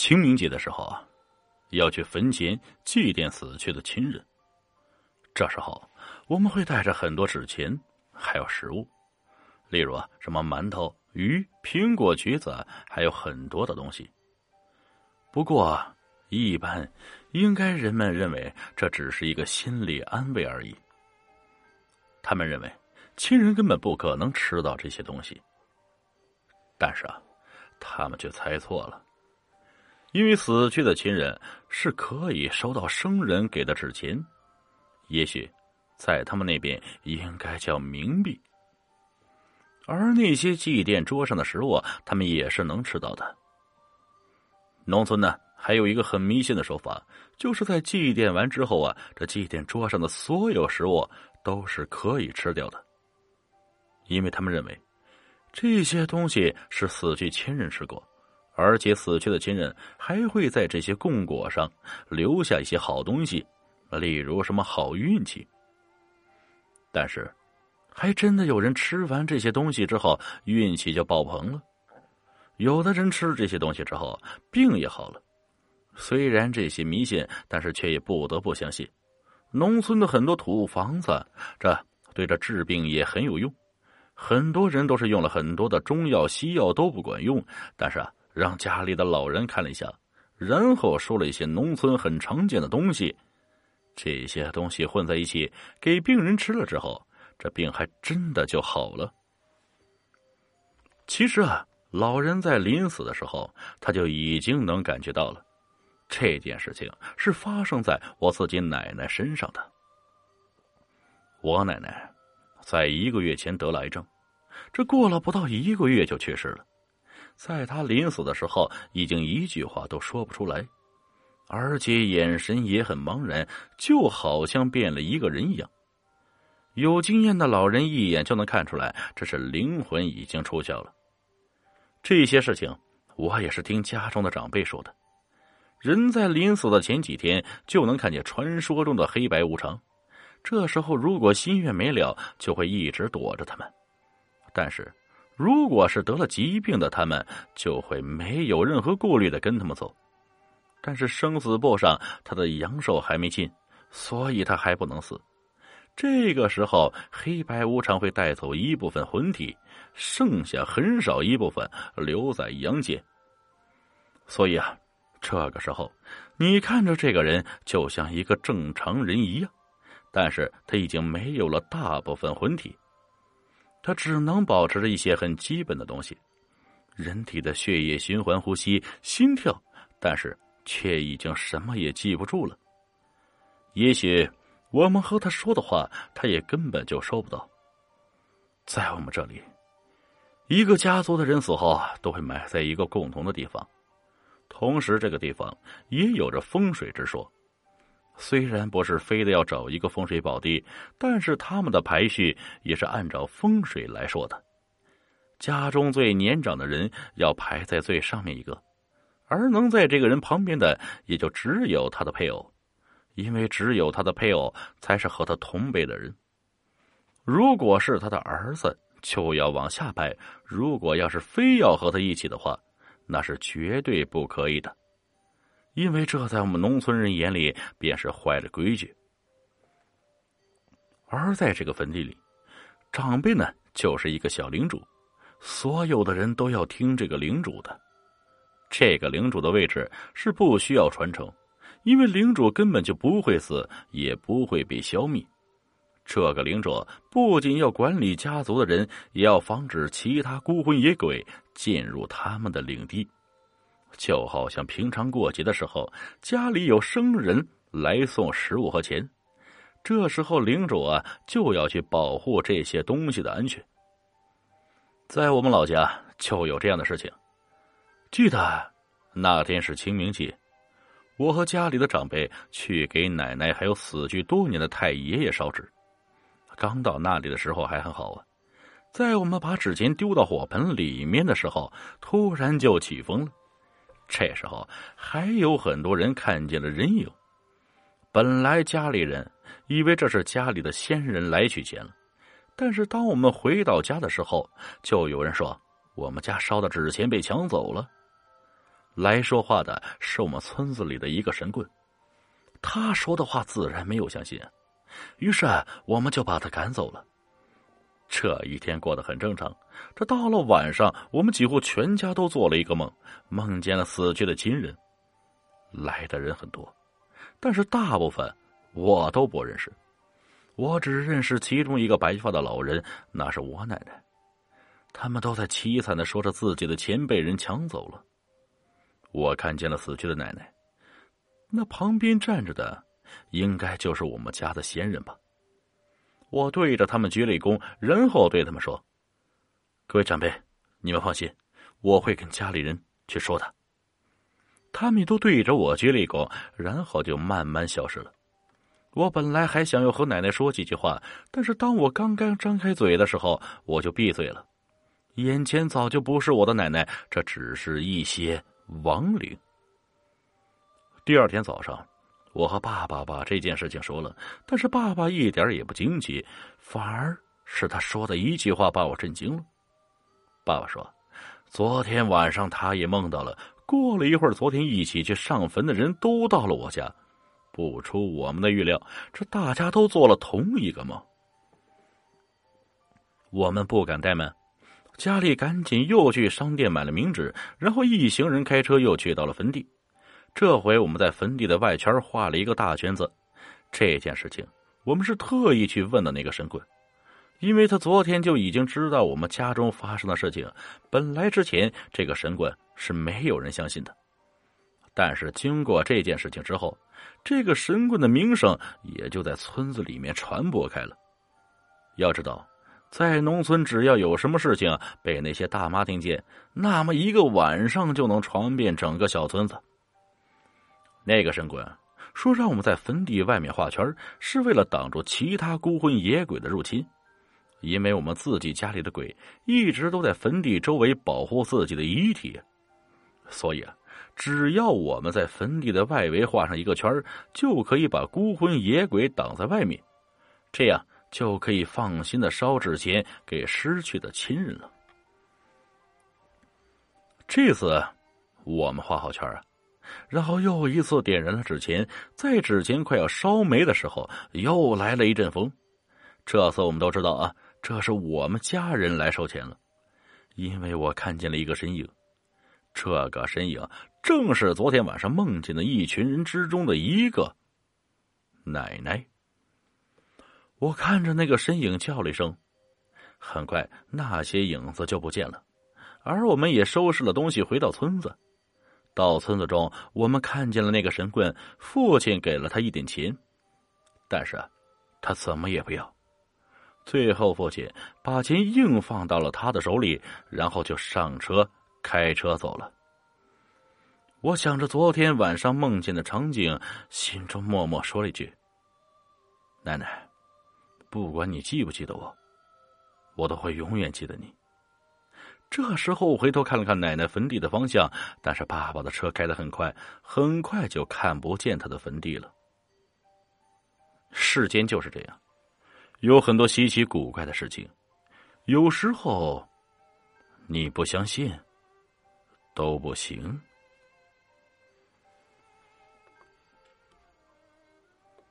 清明节的时候啊，要去坟前祭奠死去的亲人。这时候我们会带着很多纸钱，还有食物，例如啊，什么馒头、鱼、苹果、橘子，还有很多的东西。不过，一般应该人们认为这只是一个心理安慰而已。他们认为亲人根本不可能吃到这些东西，但是啊，他们却猜错了，因为死去的亲人是可以收到生人给的纸钱，也许在他们那边应该叫冥币，而那些祭奠桌上的食物，他们也是能吃到的。农村呢，还有一个很迷信的说法，就是在祭奠完之后啊，这祭奠桌上的所有食物都是可以吃掉的，因为他们认为这些东西是死去亲人吃过，而且死去的亲人还会在这些供果上留下一些好东西，例如什么好运气。但是，还真的有人吃完这些东西之后，运气就爆棚了。有的人吃这些东西之后，病也好了。虽然这些迷信，但是却也不得不相信。农村的很多土房子，这对这治病也很有用。很多人都是用了很多的中药、西药都不管用，但是啊，让家里的老人看了一下，然后说了一些农村很常见的东西。这些东西混在一起，给病人吃了之后，这病还真的就好了。其实啊。老人在临死的时候，他就已经能感觉到了，这件事情是发生在我自己奶奶身上的。我奶奶在一个月前得了癌症，这过了不到一个月就去世了。在他临死的时候，已经一句话都说不出来，而且眼神也很茫然，就好像变了一个人一样。有经验的老人一眼就能看出来，这是灵魂已经出窍了。这些事情，我也是听家中的长辈说的。人在临死的前几天就能看见传说中的黑白无常，这时候如果心愿没了，就会一直躲着他们；但是，如果是得了疾病的他们，就会没有任何顾虑的跟他们走。但是生死簿上他的阳寿还没尽，所以他还不能死。这个时候，黑白无常会带走一部分魂体，剩下很少一部分留在阳间。所以啊，这个时候，你看着这个人就像一个正常人一样，但是他已经没有了大部分魂体，他只能保持着一些很基本的东西，人体的血液循环、呼吸、心跳，但是却已经什么也记不住了。也许。我们和他说的话，他也根本就收不到。在我们这里，一个家族的人死后都会埋在一个共同的地方，同时这个地方也有着风水之说。虽然不是非得要找一个风水宝地，但是他们的排序也是按照风水来说的。家中最年长的人要排在最上面一个，而能在这个人旁边的，也就只有他的配偶。因为只有他的配偶才是和他同辈的人。如果是他的儿子，就要往下排；如果要是非要和他一起的话，那是绝对不可以的。因为这在我们农村人眼里便是坏了规矩。而在这个坟地里，长辈呢就是一个小领主，所有的人都要听这个领主的。这个领主的位置是不需要传承。因为领主根本就不会死，也不会被消灭。这个领主不仅要管理家族的人，也要防止其他孤魂野鬼进入他们的领地。就好像平常过节的时候，家里有生人来送食物和钱，这时候领主啊就要去保护这些东西的安全。在我们老家就有这样的事情。记得那天是清明节。我和家里的长辈去给奶奶还有死去多年的太爷爷烧纸，刚到那里的时候还很好啊，在我们把纸钱丢到火盆里面的时候，突然就起风了。这时候还有很多人看见了人影。本来家里人以为这是家里的先人来取钱了，但是当我们回到家的时候，就有人说我们家烧的纸钱被抢走了。来说话的是我们村子里的一个神棍，他说的话自然没有相信，于是我们就把他赶走了。这一天过得很正常。这到了晚上，我们几乎全家都做了一个梦，梦见了死去的亲人。来的人很多，但是大部分我都不认识。我只认识其中一个白发的老人，那是我奶奶。他们都在凄惨的说着自己的钱被人抢走了。我看见了死去的奶奶，那旁边站着的，应该就是我们家的先人吧。我对着他们鞠了一躬，然后对他们说：“各位长辈，你们放心，我会跟家里人去说的。”他们都对着我鞠了一躬，然后就慢慢消失了。我本来还想要和奶奶说几句话，但是当我刚刚张开嘴的时候，我就闭嘴了。眼前早就不是我的奶奶，这只是一些亡灵。第二天早上。我和爸爸把这件事情说了，但是爸爸一点也不惊奇，反而是他说的一句话把我震惊了。爸爸说：“昨天晚上他也梦到了。过了一会儿，昨天一起去上坟的人都到了我家。不出我们的预料，这大家都做了同一个梦。我们不敢怠慢，家里赶紧又去商店买了冥纸，然后一行人开车又去到了坟地。”这回我们在坟地的外圈画了一个大圈子。这件事情，我们是特意去问的那个神棍，因为他昨天就已经知道我们家中发生的事情。本来之前这个神棍是没有人相信的，但是经过这件事情之后，这个神棍的名声也就在村子里面传播开了。要知道，在农村，只要有什么事情被那些大妈听见，那么一个晚上就能传遍整个小村子。那个神棍说：“让我们在坟地外面画圈，是为了挡住其他孤魂野鬼的入侵。因为我们自己家里的鬼一直都在坟地周围保护自己的遗体，所以啊，只要我们在坟地的外围画上一个圈，就可以把孤魂野鬼挡在外面，这样就可以放心的烧纸钱给失去的亲人了。这次我们画好圈啊。”然后又一次点燃了纸钱，在纸钱快要烧没的时候，又来了一阵风。这次我们都知道啊，这是我们家人来收钱了，因为我看见了一个身影。这个身影正是昨天晚上梦见的一群人之中的一个奶奶。我看着那个身影叫了一声，很快那些影子就不见了，而我们也收拾了东西回到村子。到村子中，我们看见了那个神棍。父亲给了他一点钱，但是，他怎么也不要。最后，父亲把钱硬放到了他的手里，然后就上车开车走了。我想着昨天晚上梦见的场景，心中默默说了一句：“奶奶，不管你记不记得我，我都会永远记得你。”这时候，回头看了看奶奶坟地的方向，但是爸爸的车开得很快，很快就看不见他的坟地了。世间就是这样，有很多稀奇古怪的事情，有时候你不相信都不行。